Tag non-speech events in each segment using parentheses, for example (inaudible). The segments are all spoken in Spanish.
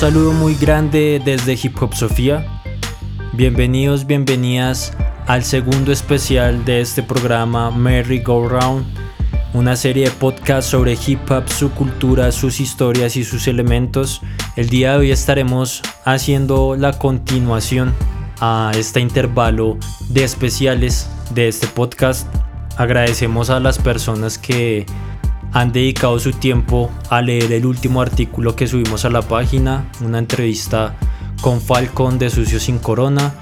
saludo muy grande desde Hip Hop Sofía. Bienvenidos, bienvenidas al segundo especial de este programa Merry Go Round, una serie de podcasts sobre hip hop, su cultura, sus historias y sus elementos. El día de hoy estaremos haciendo la continuación a este intervalo de especiales de este podcast. Agradecemos a las personas que han dedicado su tiempo a leer el último artículo que subimos a la página, una entrevista con Falcon de Sucio Sin Corona,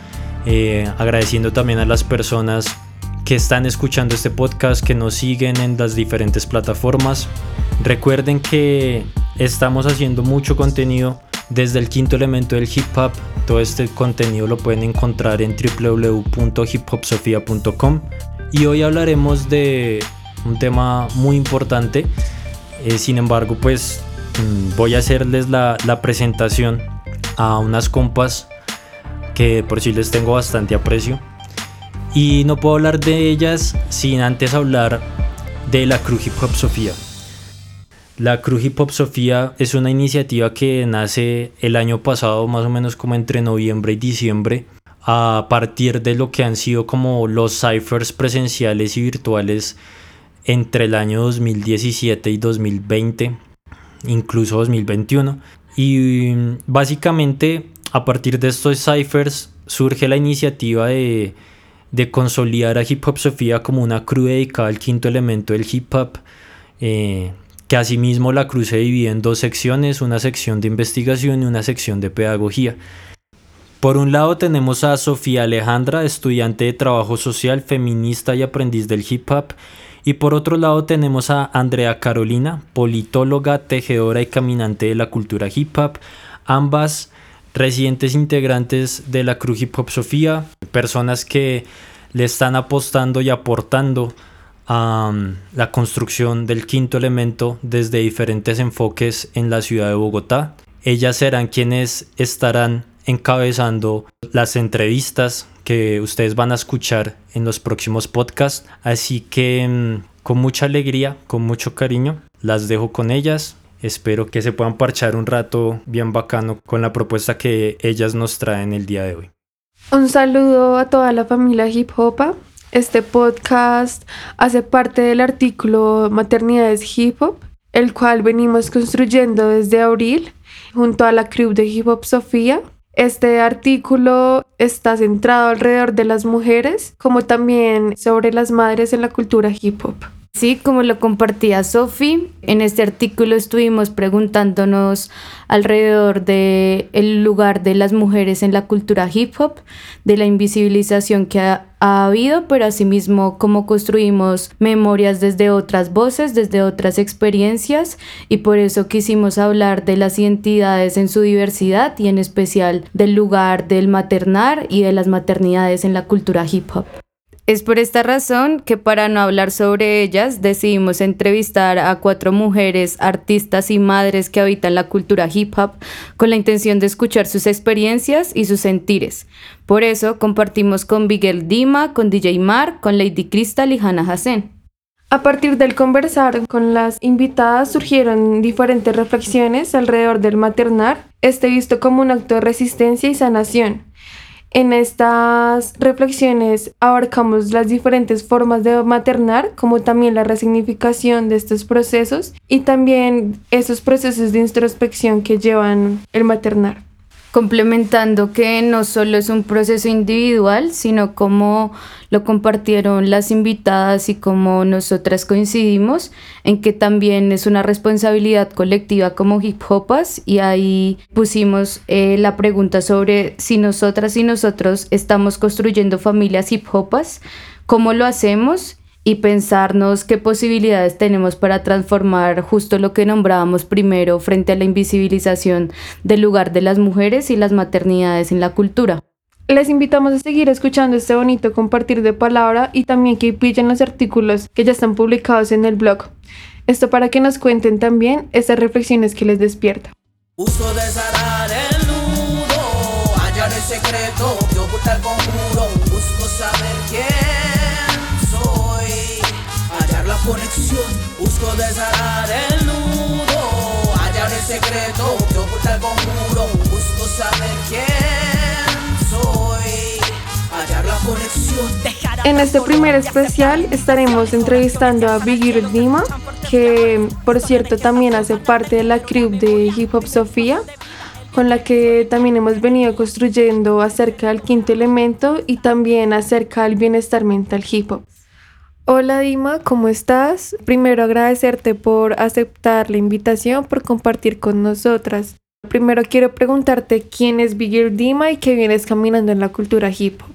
eh, agradeciendo también a las personas que están escuchando este podcast, que nos siguen en las diferentes plataformas. Recuerden que estamos haciendo mucho contenido desde el quinto elemento del hip hop. Todo este contenido lo pueden encontrar en www.hiphopsofia.com. Y hoy hablaremos de un tema muy importante. Eh, sin embargo, pues mm, voy a hacerles la, presentación a unas compas que por si les tengo bastante aprecio. Y no puedo hablar de ellas sin antes hablar de la Cruz Hip Hop Sofía. La Cruz Hip Hop Sofía es una iniciativa que nace el año pasado, más o menos como entre noviembre y diciembre, a partir de lo que han sido como los ciphers presenciales y virtuales entre el año 2017 y 2020, incluso 2021. Y básicamente a partir de estos ciphers surge la iniciativa de, de consolidar a Hip Hop Sofía como una cruz dedicada al quinto elemento del hip hop. Eh, que asimismo la cruz se divide en dos secciones, una sección de investigación y una sección de pedagogía. Por un lado tenemos a Sofía Alejandra, estudiante de trabajo social, feminista y aprendiz del hip hop, y por otro lado tenemos a Andrea Carolina, politóloga, tejedora y caminante de la cultura hip hop, ambas residentes integrantes de la Cruz Hip Hop Sofía, personas que le están apostando y aportando a um, la construcción del quinto elemento desde diferentes enfoques en la ciudad de Bogotá. Ellas serán quienes estarán encabezando las entrevistas que ustedes van a escuchar en los próximos podcasts. Así que mm, con mucha alegría, con mucho cariño, las dejo con ellas. Espero que se puedan parchar un rato bien bacano con la propuesta que ellas nos traen el día de hoy. Un saludo a toda la familia Hip Hopa. Este podcast hace parte del artículo Maternidades Hip Hop, el cual venimos construyendo desde abril junto a la crew de Hip Hop Sofía este artículo está centrado alrededor de las mujeres, como también sobre las madres en la cultura hip hop. Sí, como lo compartía Sofi, en este artículo estuvimos preguntándonos alrededor de el lugar de las mujeres en la cultura hip hop, de la invisibilización que ha, ha habido, pero asimismo cómo construimos memorias desde otras voces, desde otras experiencias, y por eso quisimos hablar de las identidades en su diversidad y en especial del lugar del maternar y de las maternidades en la cultura hip hop. Es por esta razón que para no hablar sobre ellas decidimos entrevistar a cuatro mujeres, artistas y madres que habitan la cultura hip hop con la intención de escuchar sus experiencias y sus sentires. Por eso compartimos con Miguel Dima, con DJ Mar, con Lady Crystal y Hannah Hassen. A partir del conversar con las invitadas surgieron diferentes reflexiones alrededor del maternar, este visto como un acto de resistencia y sanación en estas reflexiones abarcamos las diferentes formas de maternar, como también la resignificación de estos procesos y también esos procesos de introspección que llevan el maternar complementando que no solo es un proceso individual, sino como lo compartieron las invitadas y como nosotras coincidimos en que también es una responsabilidad colectiva como hip hopas y ahí pusimos eh, la pregunta sobre si nosotras y nosotros estamos construyendo familias hip hopas, cómo lo hacemos y pensarnos qué posibilidades tenemos para transformar justo lo que nombrábamos primero frente a la invisibilización del lugar de las mujeres y las maternidades en la cultura. Les invitamos a seguir escuchando este bonito compartir de palabra y también que pillen los artículos que ya están publicados en el blog. Esto para que nos cuenten también esas reflexiones que les despierta. Uso de el nudo, hallar el secreto, ocultar busco En este primer especial estaremos entrevistando a Dima, que por cierto también hace parte de la crew de Hip Hop Sofía, con la que también hemos venido construyendo acerca del quinto elemento y también acerca del bienestar mental hip hop. Hola Dima, ¿cómo estás? Primero agradecerte por aceptar la invitación, por compartir con nosotras. Primero quiero preguntarte quién es Bigger Dima y qué vienes caminando en la cultura hip hop.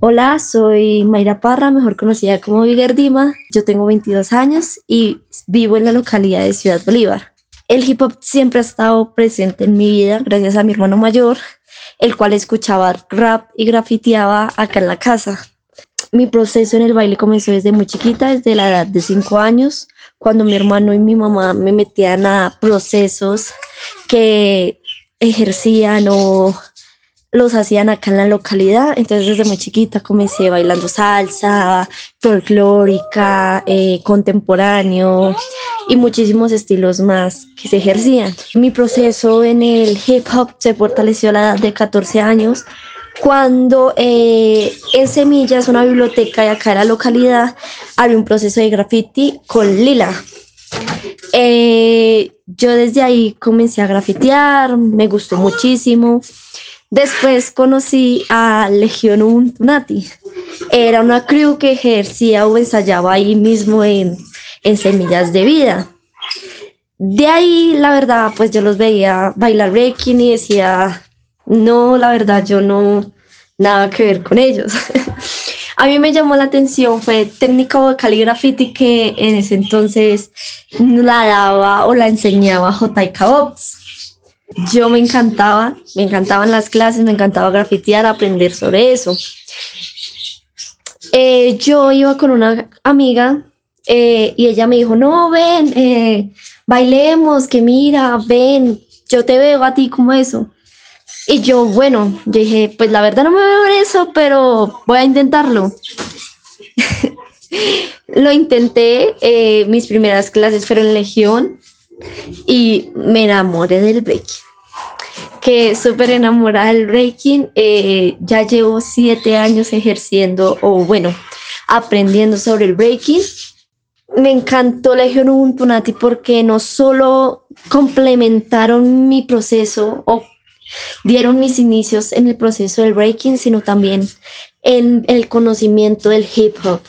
Hola, soy Mayra Parra, mejor conocida como Bigger Dima. Yo tengo 22 años y vivo en la localidad de Ciudad Bolívar. El hip hop siempre ha estado presente en mi vida gracias a mi hermano mayor, el cual escuchaba rap y grafiteaba acá en la casa mi proceso en el baile comenzó desde muy chiquita, desde la edad de cinco años, cuando mi hermano y mi mamá me metían a procesos que ejercían o los hacían acá en la localidad. Entonces desde muy chiquita comencé bailando salsa, folclórica, eh, contemporáneo y muchísimos estilos más que se ejercían. Mi proceso en el hip hop se fortaleció a la edad de 14 años cuando eh, en Semillas, una biblioteca de acá de la localidad, había un proceso de graffiti con Lila. Eh, yo desde ahí comencé a grafitear, me gustó muchísimo. Después conocí a Legión Untunati. Era una crew que ejercía o ensayaba ahí mismo en, en Semillas de Vida. De ahí, la verdad, pues yo los veía bailar breaking y decía, no, la verdad, yo no, nada que ver con ellos. (laughs) a mí me llamó la atención, fue técnica vocal y graffiti que en ese entonces la daba o la enseñaba J.I.K. Bobs. Yo me encantaba, me encantaban las clases, me encantaba grafitear, aprender sobre eso. Eh, yo iba con una amiga eh, y ella me dijo, no, ven, eh, bailemos, que mira, ven, yo te veo a ti como eso. Y yo, bueno, yo dije, pues la verdad no me veo en eso, pero voy a intentarlo. (laughs) Lo intenté, eh, mis primeras clases fueron en Legión y me enamoré del breaking. Que súper enamorada del breaking, eh, ya llevo siete años ejerciendo o bueno, aprendiendo sobre el breaking. Me encantó Legión Ubuntu Nati porque no solo complementaron mi proceso o dieron mis inicios en el proceso del breaking, sino también en el conocimiento del hip hop.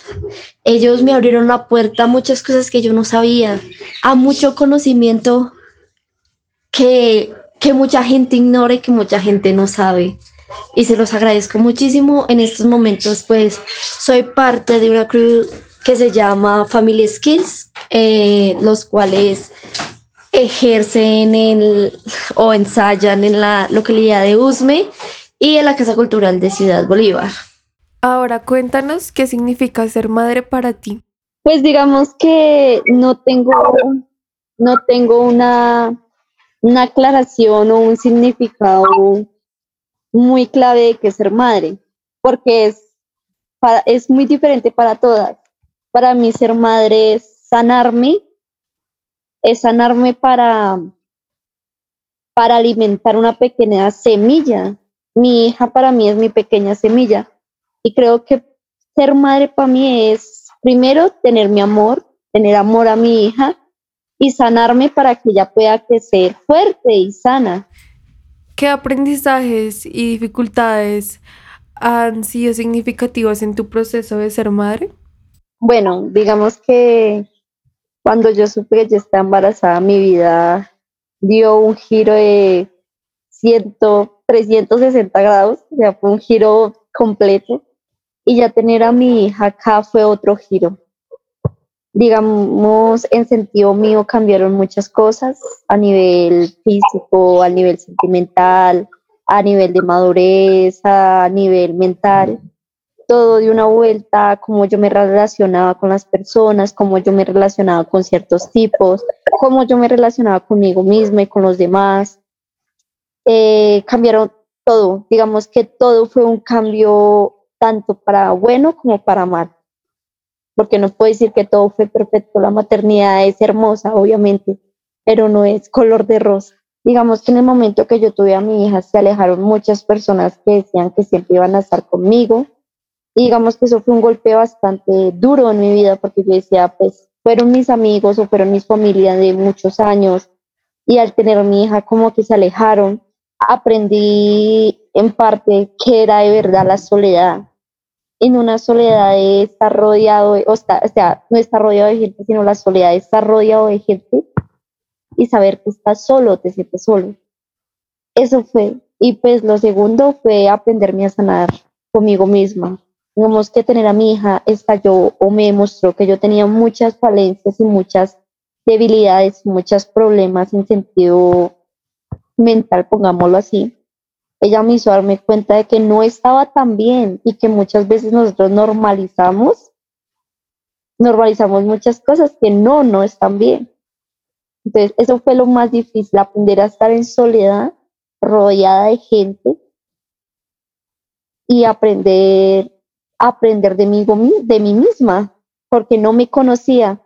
Ellos me abrieron la puerta a muchas cosas que yo no sabía, a mucho conocimiento que, que mucha gente ignora y que mucha gente no sabe. Y se los agradezco muchísimo. En estos momentos, pues, soy parte de una crew que se llama Family Skills, eh, los cuales ejercen en, o ensayan en la localidad de Usme y en la Casa Cultural de Ciudad Bolívar. Ahora cuéntanos qué significa ser madre para ti. Pues digamos que no tengo, no tengo una, una aclaración o un significado muy clave de qué ser madre, porque es, es muy diferente para todas. Para mí ser madre es sanarme es sanarme para, para alimentar una pequeña semilla. Mi hija para mí es mi pequeña semilla. Y creo que ser madre para mí es primero tener mi amor, tener amor a mi hija y sanarme para que ella pueda crecer fuerte y sana. ¿Qué aprendizajes y dificultades han sido significativos en tu proceso de ser madre? Bueno, digamos que cuando yo supe que ya estaba embarazada, mi vida dio un giro de 100, 360 grados, sea, fue un giro completo. Y ya tener a mi hija acá fue otro giro. Digamos, en sentido mío cambiaron muchas cosas a nivel físico, a nivel sentimental, a nivel de madurez, a nivel mental todo de una vuelta, cómo yo me relacionaba con las personas, cómo yo me relacionaba con ciertos tipos, cómo yo me relacionaba conmigo misma y con los demás. Eh, cambiaron todo, digamos que todo fue un cambio tanto para bueno como para mal, porque no puedo decir que todo fue perfecto, la maternidad es hermosa, obviamente, pero no es color de rosa. digamos que en el momento que yo tuve a mi hija se alejaron muchas personas que decían que siempre iban a estar conmigo. Y digamos que eso fue un golpe bastante duro en mi vida porque yo decía, pues fueron mis amigos o fueron mis familias de muchos años y al tener mi hija como que se alejaron, aprendí en parte que era de verdad la soledad. En una soledad de estar rodeado, o, sea, no estar rodeado de gente, sino la soledad de estar rodeado de gente y saber que estás solo, te sientes solo. Eso fue. Y pues lo segundo fue aprenderme a sanar conmigo misma. Digamos que tener a mi hija estalló o me demostró que yo tenía muchas falencias y muchas debilidades, muchos problemas en sentido mental, pongámoslo así. Ella me hizo darme cuenta de que no estaba tan bien y que muchas veces nosotros normalizamos, normalizamos muchas cosas que no, no están bien. Entonces, eso fue lo más difícil, aprender a estar en soledad, rodeada de gente y aprender, aprender de mí, de mí misma, porque no me conocía.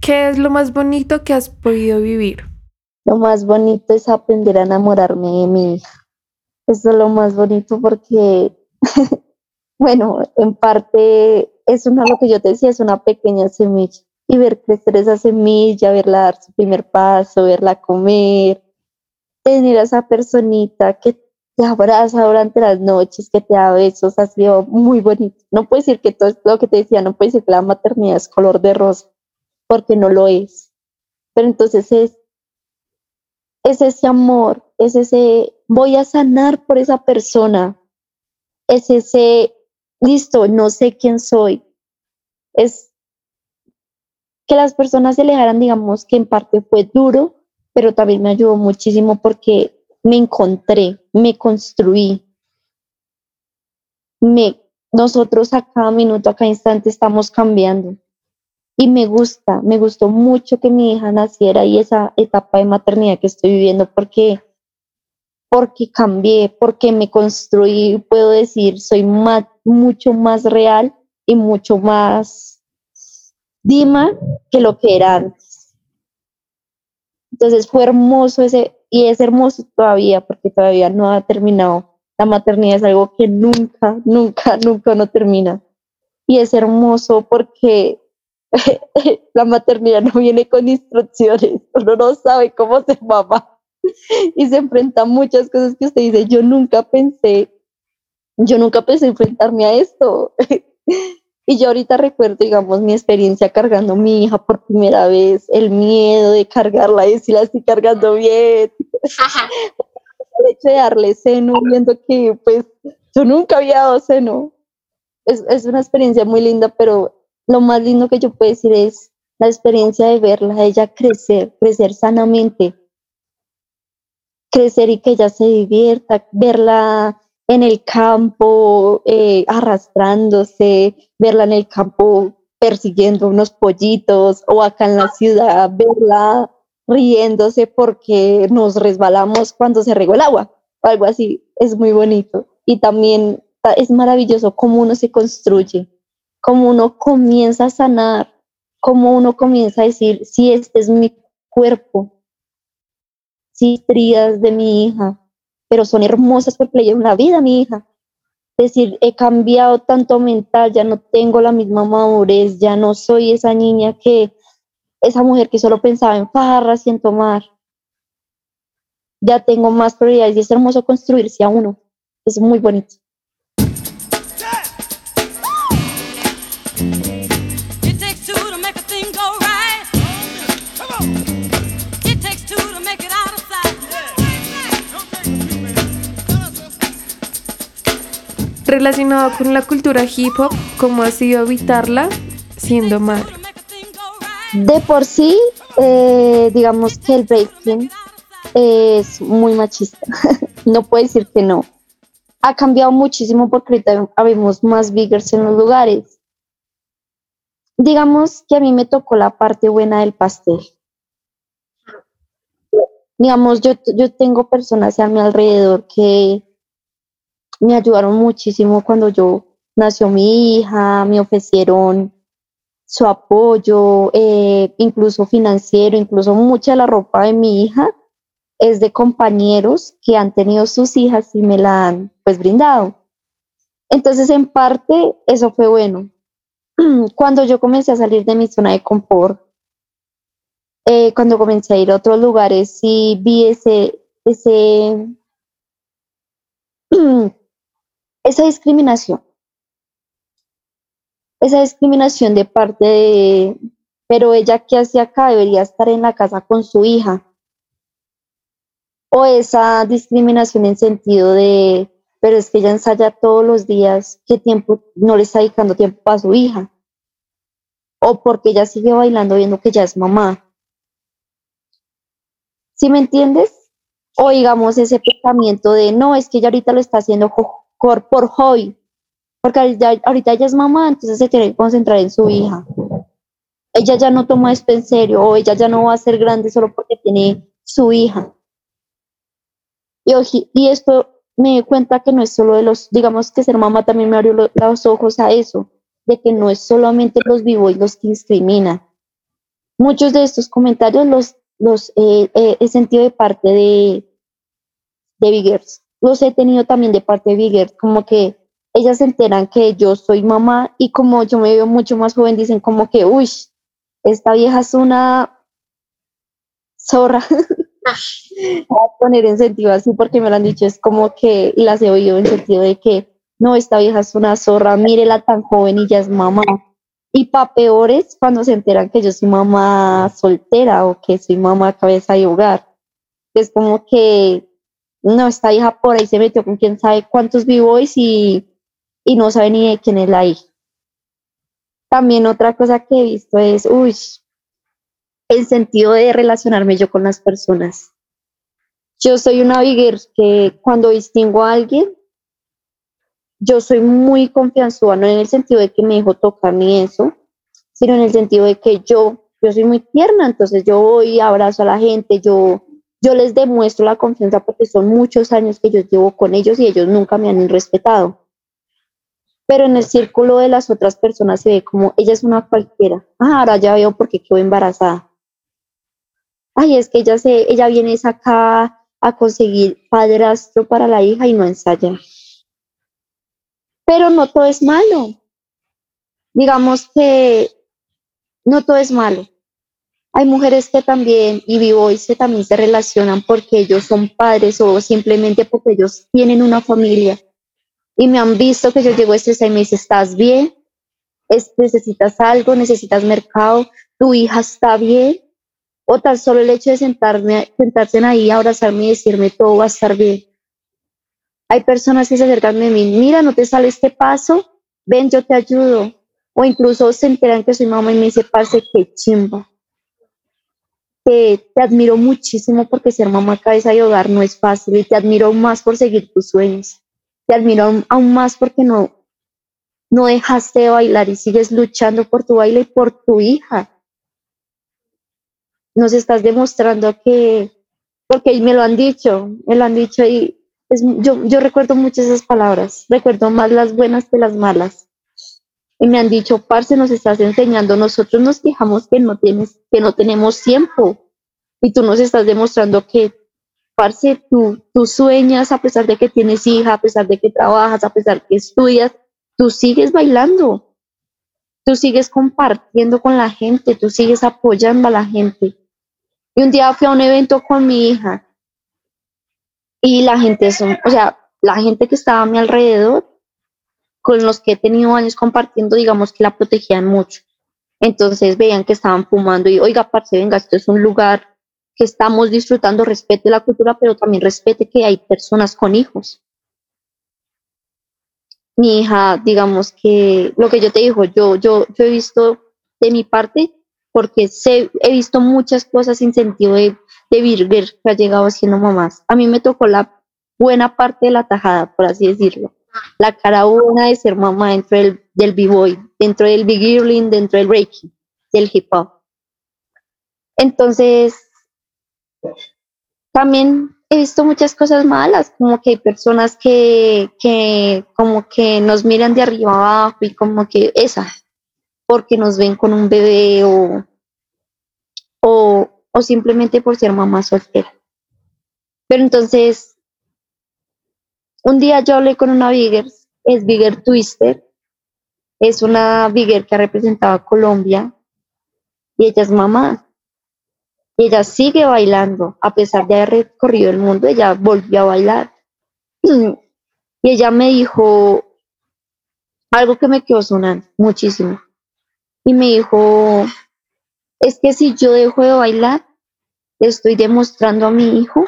¿Qué es lo más bonito que has podido vivir? Lo más bonito es aprender a enamorarme de mi hija. Eso es lo más bonito porque, (laughs) bueno, en parte es una, lo que yo te decía, es una pequeña semilla y ver crecer esa semilla, verla dar su primer paso, verla comer, tener a esa personita que te abraza durante las noches, que te da besos, ha sido muy bonito. No puedo decir que todo lo que te decía, no puedo decir que la maternidad es color de rosa, porque no lo es. Pero entonces es, es ese amor, es ese, voy a sanar por esa persona, es ese, listo, no sé quién soy, es que las personas se alejaran, digamos que en parte fue duro, pero también me ayudó muchísimo porque me encontré, me construí. Nosotros a cada minuto, a cada instante estamos cambiando. Y me gusta, me gustó mucho que mi hija naciera y esa etapa de maternidad que estoy viviendo porque porque cambié, porque me construí, puedo decir, soy mucho más real y mucho más Dima que lo que era antes. Entonces fue hermoso ese, y es hermoso todavía porque todavía no ha terminado. La maternidad es algo que nunca, nunca, nunca no termina. Y es hermoso porque (laughs) la maternidad no viene con instrucciones, uno no sabe cómo se mamá (laughs) y se enfrenta a muchas cosas que usted dice, yo nunca pensé, yo nunca pensé enfrentarme a esto. (laughs) Y yo ahorita recuerdo, digamos, mi experiencia cargando a mi hija por primera vez, el miedo de cargarla y si la estoy cargando bien. el hecho de darle seno, viendo que pues yo nunca había dado seno. Es, es una experiencia muy linda, pero lo más lindo que yo puedo decir es la experiencia de verla, de ella crecer, crecer sanamente, crecer y que ella se divierta, verla en el campo eh, arrastrándose, verla en el campo persiguiendo unos pollitos o acá en la ciudad verla riéndose porque nos resbalamos cuando se regó el agua, algo así, es muy bonito. Y también es maravilloso cómo uno se construye, cómo uno comienza a sanar, cómo uno comienza a decir, si este es mi cuerpo, si trías de mi hija, pero son hermosas porque le llevan una vida mi hija. Es decir, he cambiado tanto mental, ya no tengo la misma madurez, ya no soy esa niña que, esa mujer que solo pensaba en farras y en tomar. Ya tengo más prioridades y es hermoso construirse a uno. Es muy bonito. Relacionado con la cultura hip hop, ¿cómo ha sido evitarla siendo madre? De por sí, eh, digamos que el breaking es muy machista. (laughs) no puedo decir que no. Ha cambiado muchísimo porque ahorita habemos más biggers en los lugares. Digamos que a mí me tocó la parte buena del pastel. Digamos, yo, yo tengo personas a mi alrededor que me ayudaron muchísimo cuando yo nació mi hija, me ofrecieron su apoyo, eh, incluso financiero, incluso mucha de la ropa de mi hija es de compañeros que han tenido sus hijas y me la han pues brindado. Entonces, en parte, eso fue bueno. (clears throat) Cuando yo comencé a salir de mi zona de confort, eh, cuando comencé a ir a otros lugares, sí vi ese, ese, (clears throat) esa discriminación. Esa discriminación de parte de, pero ella que hacía acá debería estar en la casa con su hija. O esa discriminación en sentido de, pero es que ella ensaya todos los días, ¿qué tiempo no le está dedicando tiempo a su hija? O porque ella sigue bailando viendo que ya es mamá. ¿Sí me entiendes? O digamos ese pensamiento de, no, es que ella ahorita lo está haciendo por, por hobby, porque ahorita ella es mamá, entonces se tiene que concentrar en su hija ella ya no toma esto en serio o ella ya no va a ser grande solo porque tiene su hija. Y, y esto me di cuenta que no es solo de los, digamos que ser mamá también me abrió los ojos a eso, de que no es solamente los vivos los que discriminan. Muchos de estos comentarios los, los eh, eh, he sentido de parte de, de Biggers. Los he tenido también de parte de Biggers, como que ellas se enteran que yo soy mamá y como yo me veo mucho más joven, dicen como que, uy, esta vieja es una zorra. (laughs) Voy a poner en sentido así porque me lo han dicho, es como que, las he oído en sentido de que, no, esta vieja es una zorra, mírela tan joven y ya es mamá. Y pa' peores cuando se enteran que yo soy mamá soltera o que soy mamá cabeza de hogar. Es como que, no, esta hija por ahí se metió con quién sabe cuántos b-boys y, y no sabe ni de quién es la hija. También otra cosa que he visto es, uy, el sentido de relacionarme yo con las personas. Yo soy una bigger que cuando distingo a alguien, yo soy muy confianzuda, no en el sentido de que me dejo tocar ni eso, sino en el sentido de que yo, yo soy muy tierna, entonces yo voy, abrazo a la gente, yo, yo les demuestro la confianza porque son muchos años que yo llevo con ellos y ellos nunca me han respetado pero en el círculo de las otras personas se ve como ella es una cualquiera. Ah, ahora ya veo por qué quedó embarazada. Ay, es que ella se, ella viene acá a conseguir padrastro para la hija y no ensaya. Pero no todo es malo. Digamos que no todo es malo. Hay mujeres que también, y y se también se relacionan porque ellos son padres o simplemente porque ellos tienen una familia y me han visto que yo llego estresada y me dice, ¿estás bien? ¿Necesitas algo? ¿Necesitas mercado? ¿Tu hija está bien? O tan solo el hecho de sentarme, sentarse ahí, abrazarme y decirme todo va a estar bien. Hay personas que se acercan de mí, mira, no te sale este paso, ven, yo te ayudo. O incluso se enteran que soy mamá y me dice, parce, qué chimba. Te admiro muchísimo porque ser mamá cabeza de hogar no es fácil y te admiro más por seguir tus sueños te admiro aún, más porque no, no dejaste de bailar y sigues luchando por tu baile y por tu hija. Nos estás demostrando que, porque me lo han dicho, me lo han dicho y yo, yo recuerdo muchas esas palabras, recuerdo más las buenas que las malas. Y me han dicho, parce, nos estás enseñando, nosotros nos quejamos que no, tienes, que no tenemos tiempo y tú nos estás demostrando que parce, tú, tú sueñas a pesar de que tienes hija, a pesar de que trabajas, a pesar que estudias, tú sigues bailando, tú sigues compartiendo con la gente, tú sigues apoyando a la gente. Y un día fui a un evento con mi hija. Y la gente, son, o sea, la gente que estaba a mi alrededor, con los que he tenido años compartiendo, digamos que la protegían mucho. Entonces veían que estaban fumando y, oiga, parce, venga, esto es un lugar que estamos disfrutando, respete la cultura, pero también respete que hay personas con hijos. Mi hija, digamos que lo que yo te digo, yo, yo, yo he visto de mi parte, porque sé, he visto muchas cosas sin sentido de, de que ha llegado siendo mamás. A mí me tocó la buena parte de la tajada, por así decirlo. La cara buena de ser mamá dentro del, del b-boy, dentro del big girling, dentro del breaking, del hip hop. Entonces, también he visto muchas cosas malas, como que hay personas que, que como que nos miran de arriba abajo y como que esa, porque nos ven con un bebé o, o, o simplemente por ser mamá soltera. Pero entonces, un día yo hablé con una Bigger, es Bigger Twister, es una Bigger que ha representado a Colombia y ella es mamá. Y ella sigue bailando, a pesar de haber recorrido el mundo, ella volvió a bailar. (clears throat) Y ella me dijo algo que me quedó sonando muchísimo. Y me dijo, es que si yo dejo de bailar, le estoy demostrando a mi hijo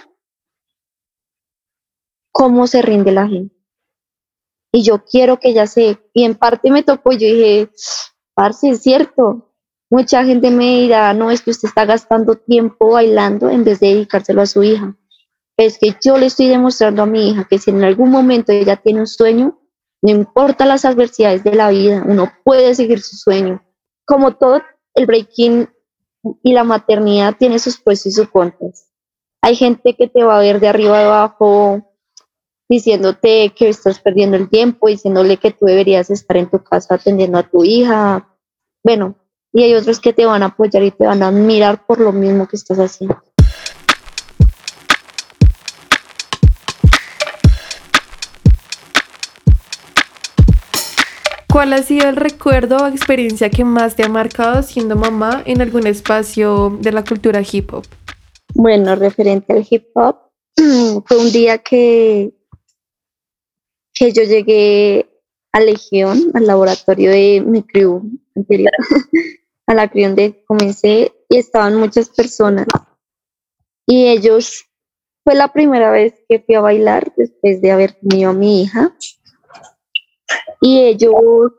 cómo se rinde la gente. Y yo quiero que ella se, y en parte me tocó, yo dije, parce, es cierto. Mucha gente me dirá, no, es que usted está gastando tiempo bailando en vez de dedicárselo a su hija. Es que yo le estoy demostrando a mi hija que si en algún momento ella tiene un sueño, no importa las adversidades de la vida, uno puede seguir su sueño. Como todo, el breaking y la maternidad tiene sus pros y sus contras. Hay gente que te va a ver de arriba abajo diciéndote que estás perdiendo el tiempo, diciéndole que tú deberías estar en tu casa atendiendo a tu hija. Bueno, y hay otros que te van a apoyar y te van a admirar por lo mismo que estás haciendo. ¿Cuál ha sido el recuerdo o experiencia que más te ha marcado siendo mamá en algún espacio de la cultura hip hop? Bueno, referente al hip hop, (clears throat) fue un día que, que yo llegué a Legión, al laboratorio de mi crew anterior, (laughs) a la crew donde comencé, y estaban muchas personas. Y ellos, fue la primera vez que fui a bailar después de haber tenido a mi hija y ellos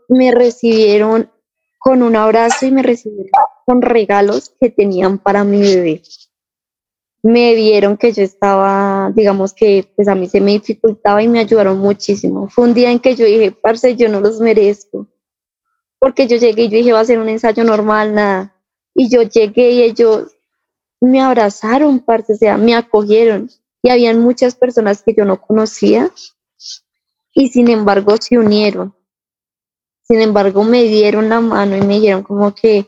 me recibieron con un abrazo y me recibieron con regalos que tenían para mi bebé. Me vieron que yo estaba, digamos que pues a mí se me dificultaba y me ayudaron muchísimo. Fue un día en que yo dije, parce, yo no los merezco. Porque yo llegué y dije, va a ser un ensayo normal, nada. Y yo llegué y ellos me abrazaron, parce, o sea, me acogieron. Y habían muchas personas que yo no conocía y sin embargo se unieron. Sin embargo, me dieron la mano y me dijeron como que,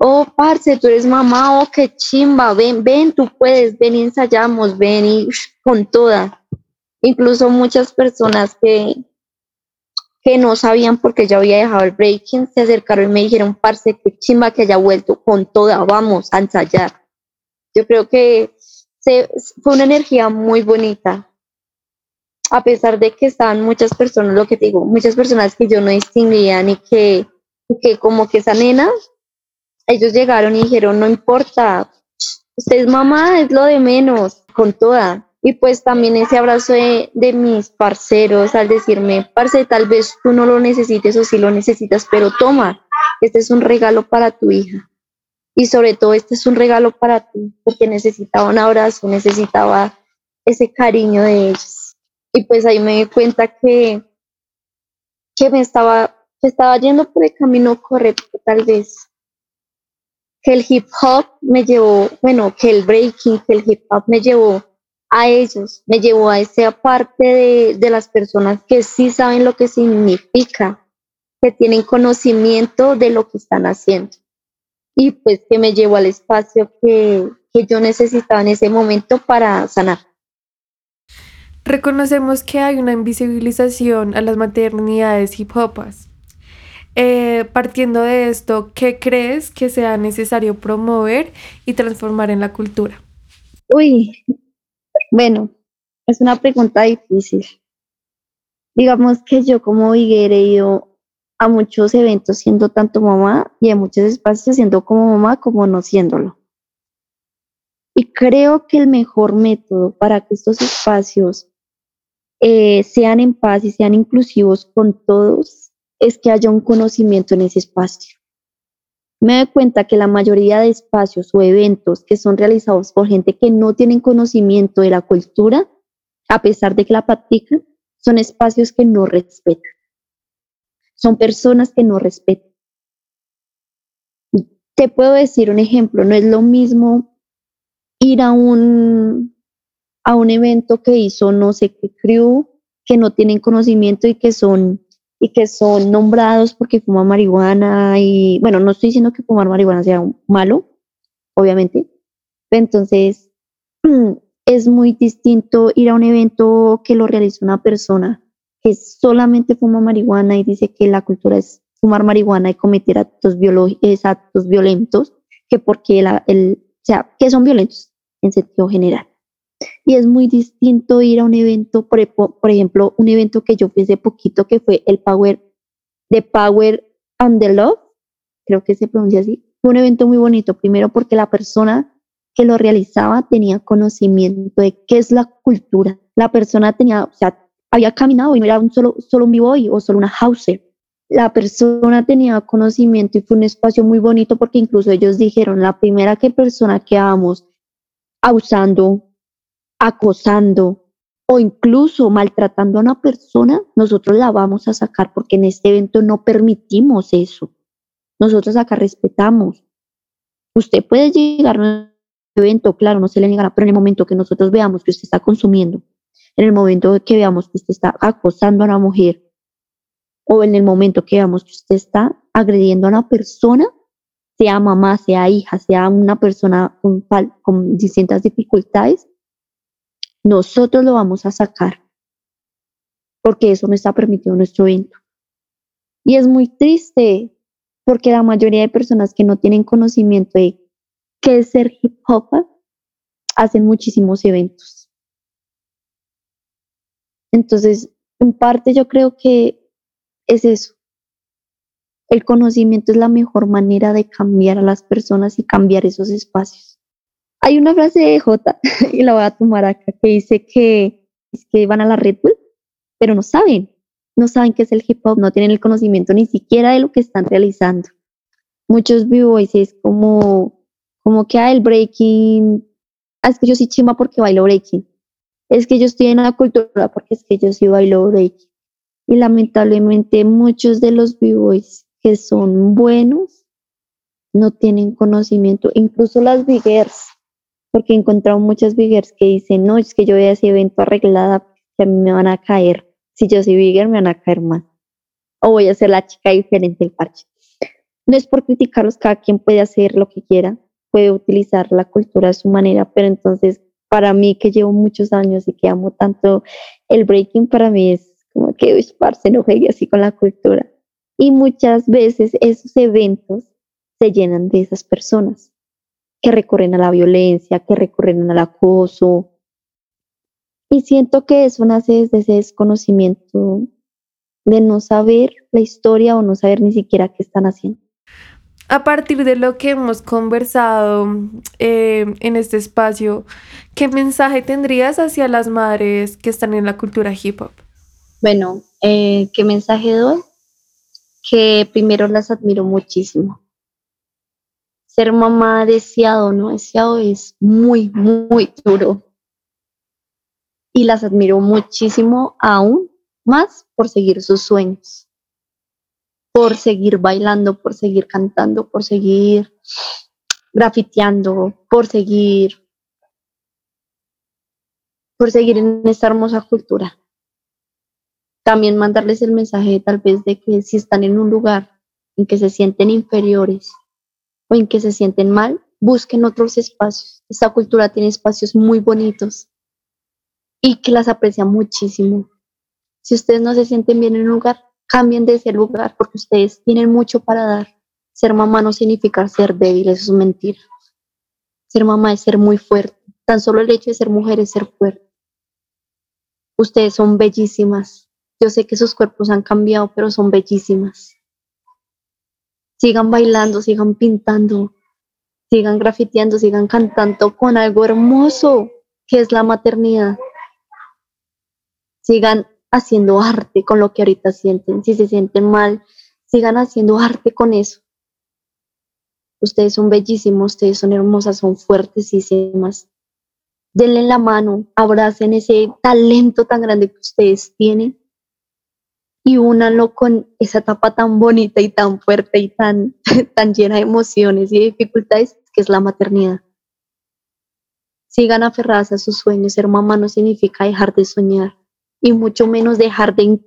oh, parce, tú eres mamá, oh, qué chimba, ven, ven, tú puedes, ven y ensayamos, ven y con toda. Incluso muchas personas que, que no sabían porque yo había dejado el breaking, se acercaron y me dijeron, parce, qué chimba que haya vuelto con toda, vamos a ensayar. Yo creo que se, fue una energía muy bonita, a pesar de que estaban muchas personas, lo que te digo, muchas personas que yo no distinguía ni que, que como que esa nena, ellos llegaron y dijeron, no importa, usted es mamá, es lo de menos, con toda. Y pues también ese abrazo de, de mis parceros al decirme, parce, tal vez tú no lo necesites o sí lo necesitas, pero toma, este es un regalo para tu hija. Y sobre todo, este es un regalo para ti, porque necesitaba un abrazo, necesitaba ese cariño de ellos y pues ahí me di cuenta que, que me estaba, estaba yendo por el camino correcto tal vez. Que el hip hop me llevó, bueno, que el breaking, que el hip hop me llevó a ellos, me llevó a esa parte de, de las personas que sí saben lo que significa, que tienen conocimiento de lo que están haciendo. Y pues que me llevó al espacio que, que yo necesitaba en ese momento para sanar. Reconocemos que hay una invisibilización a las maternidades hip hopas. Eh, partiendo de esto, ¿qué crees que sea necesario promover y transformar en la cultura? Uy, bueno, es una pregunta difícil. Digamos que yo como Viguer he ido a muchos eventos siendo tanto mamá y a muchos espacios siendo como mamá como no siéndolo. Y creo que el mejor método para que estos espacios eh, sean en paz y sean inclusivos con todos, es que haya un conocimiento en ese espacio. Me doy cuenta que la mayoría de espacios o eventos que son realizados por gente que no tienen conocimiento de la cultura, a pesar de que la practican, son espacios que no respetan. Son personas que no respetan. Te puedo decir un ejemplo, no es lo mismo ir a un a un evento que hizo no sé qué crew que no tienen conocimiento y que son y que son nombrados porque fuman marihuana y bueno, no estoy diciendo que fumar marihuana sea malo, obviamente. Entonces, (clears throat) es muy distinto ir a un evento que lo realiza una persona que solamente fuma marihuana y dice que la cultura es fumar marihuana y cometer actos, actos violentos, que porque la, el, o sea, que son violentos en sentido general. Y es muy distinto ir a un evento, por, por ejemplo, un evento que yo fui hace poquito, que fue el Power, de Power and the Love, creo que se pronuncia así. Fue un evento muy bonito, primero porque la persona que lo realizaba tenía conocimiento de qué es la cultura. La persona tenía, o sea, había caminado y no era un solo, solo un b-boy o solo una houser. La persona tenía conocimiento y fue un espacio muy bonito porque incluso ellos dijeron, la primera que persona que vamos abusando, acosando o incluso maltratando a una persona, nosotros la vamos a sacar porque en este evento no permitimos eso. Nosotros acá respetamos. Usted puede llegar a un evento, claro, no se le negará, pero en el momento que nosotros veamos que usted está consumiendo, en el momento que veamos que usted está acosando a una mujer, o en el momento que veamos que usted está agrediendo a una persona, sea mamá, sea hija, sea una persona con, con distintas dificultades, nosotros lo vamos a sacar, porque eso no está permitido en nuestro evento. Y es muy triste, porque la mayoría de personas que no tienen conocimiento de qué es ser hip hop hacen muchísimos eventos. Entonces, en parte yo creo que es eso. El conocimiento es la mejor manera de cambiar a las personas y cambiar esos espacios. Hay una frase de J, (laughs) y la voy a tomar acá, que dice que, es que van a la Red Bull, pero no saben, no saben qué es el hip hop, no tienen el conocimiento ni siquiera de lo que están realizando. Muchos b-boys es como, como que ah, el breaking, ah, es que yo soy chima porque bailo breaking, es que yo estoy en la cultura porque es que yo sí bailo breaking. Y lamentablemente muchos de los b-boys que son buenos no tienen conocimiento, incluso las biggers, porque he encontrado muchas biggers que dicen, no, es que yo voy a ese evento arreglada, que a mí me van a caer si yo soy bigger me van a caer más. O voy a ser la chica diferente del parche. No es por criticarlos, cada quien puede hacer lo que quiera, puede utilizar la cultura a su manera, pero entonces para mí que llevo muchos años y que amo tanto el breaking, para mí es como que, uy, parce, no juegue así con la cultura. Y muchas veces esos eventos se llenan de esas personas que recurren a la violencia, que recurren al acoso, y siento que eso nace desde ese desconocimiento de no saber la historia o no saber ni siquiera qué están haciendo. A partir de lo que hemos conversado eh, en este espacio, ¿qué mensaje tendrías hacia las madres que están en la cultura hip hop? Bueno, eh, ¿qué mensaje doy? Que primero las admiro muchísimo. Ser mamá deseado, no deseado, es muy, muy duro y las admiro muchísimo aún más por seguir sus sueños, por seguir bailando, por seguir cantando, por seguir grafiteando, por seguir por seguir en esta hermosa cultura. También mandarles el mensaje tal vez de que si están en un lugar en que se sienten inferiores o en que se sienten mal, busquen otros espacios. Esta cultura tiene espacios muy bonitos y que las aprecia muchísimo. Si ustedes no se sienten bien en un lugar, cambien de ese lugar porque ustedes tienen mucho para dar. Ser mamá no significa ser débil, eso es mentira. Ser mamá es ser muy fuerte. Tan solo el hecho de ser mujer es ser fuerte. Ustedes son bellísimas. Yo sé que sus cuerpos han cambiado, pero son bellísimas. Sigan bailando, sigan pintando, sigan grafiteando, sigan cantando con algo hermoso que es la maternidad sigan haciendo arte con lo que ahorita sienten. Si se sienten mal, sigan haciendo arte con eso. Ustedes son bellísimos, ustedes son hermosas, son fuertesísimas. Denle la mano, abracen ese talento tan grande que ustedes tienen y únanlo con esa etapa tan bonita y tan fuerte y tan, (laughs) tan llena de emociones y dificultades que es la maternidad. Sigan aferradas a sus sueños. Ser mamá no significa dejar de soñar y mucho menos dejar de,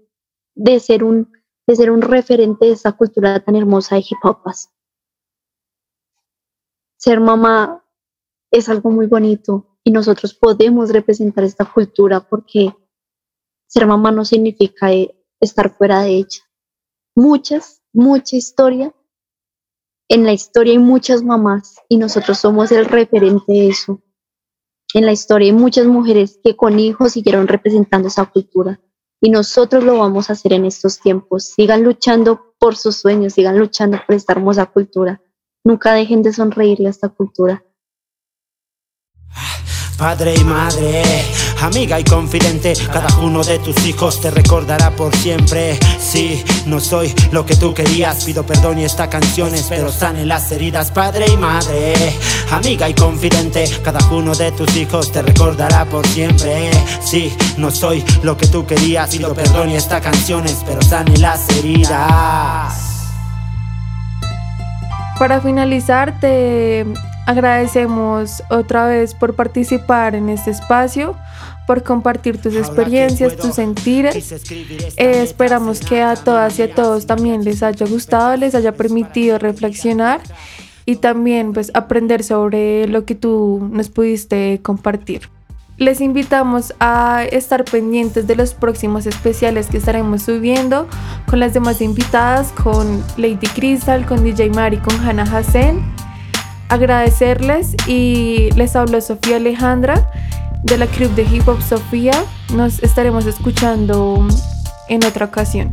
de, ser, un, de ser un referente de esa cultura tan hermosa de hip hop. Ser mamá es algo muy bonito y nosotros podemos representar esta cultura porque ser mamá no significa eh, estar fuera de ella. Muchas, mucha historia. En la historia hay muchas mamás y nosotros somos el referente de eso. En la historia hay muchas mujeres que con hijos siguieron representando esa cultura y nosotros lo vamos a hacer en estos tiempos. Sigan luchando por sus sueños, sigan luchando por esta hermosa cultura. Nunca dejen de sonreírle a esta cultura. Padre y madre, amiga y confidente, cada uno de tus hijos te recordará por siempre. Sí, no soy lo que tú querías, pido perdón y esta canción espero sane las heridas. Padre y madre, amiga y confidente, cada uno de tus hijos te recordará por siempre. Sí, no soy lo que tú querías, pido perdón y esta canción espero sane las heridas. Para finalizar, te agradecemos otra vez por participar en este espacio, por compartir tus experiencias, tus sentires. Eh, esperamos que a todas y a todos también les haya gustado, les haya permitido reflexionar y también pues aprender sobre lo que tú nos pudiste compartir. Les invitamos a estar pendientes de los próximos especiales que estaremos subiendo con las demás invitadas, con Lady Crystal, con DJ Mari, con Hannah Hassen. Agradecerles y les hablo Sofía Alejandra de la Club de Hip Hop Sofía. Nos estaremos escuchando en otra ocasión.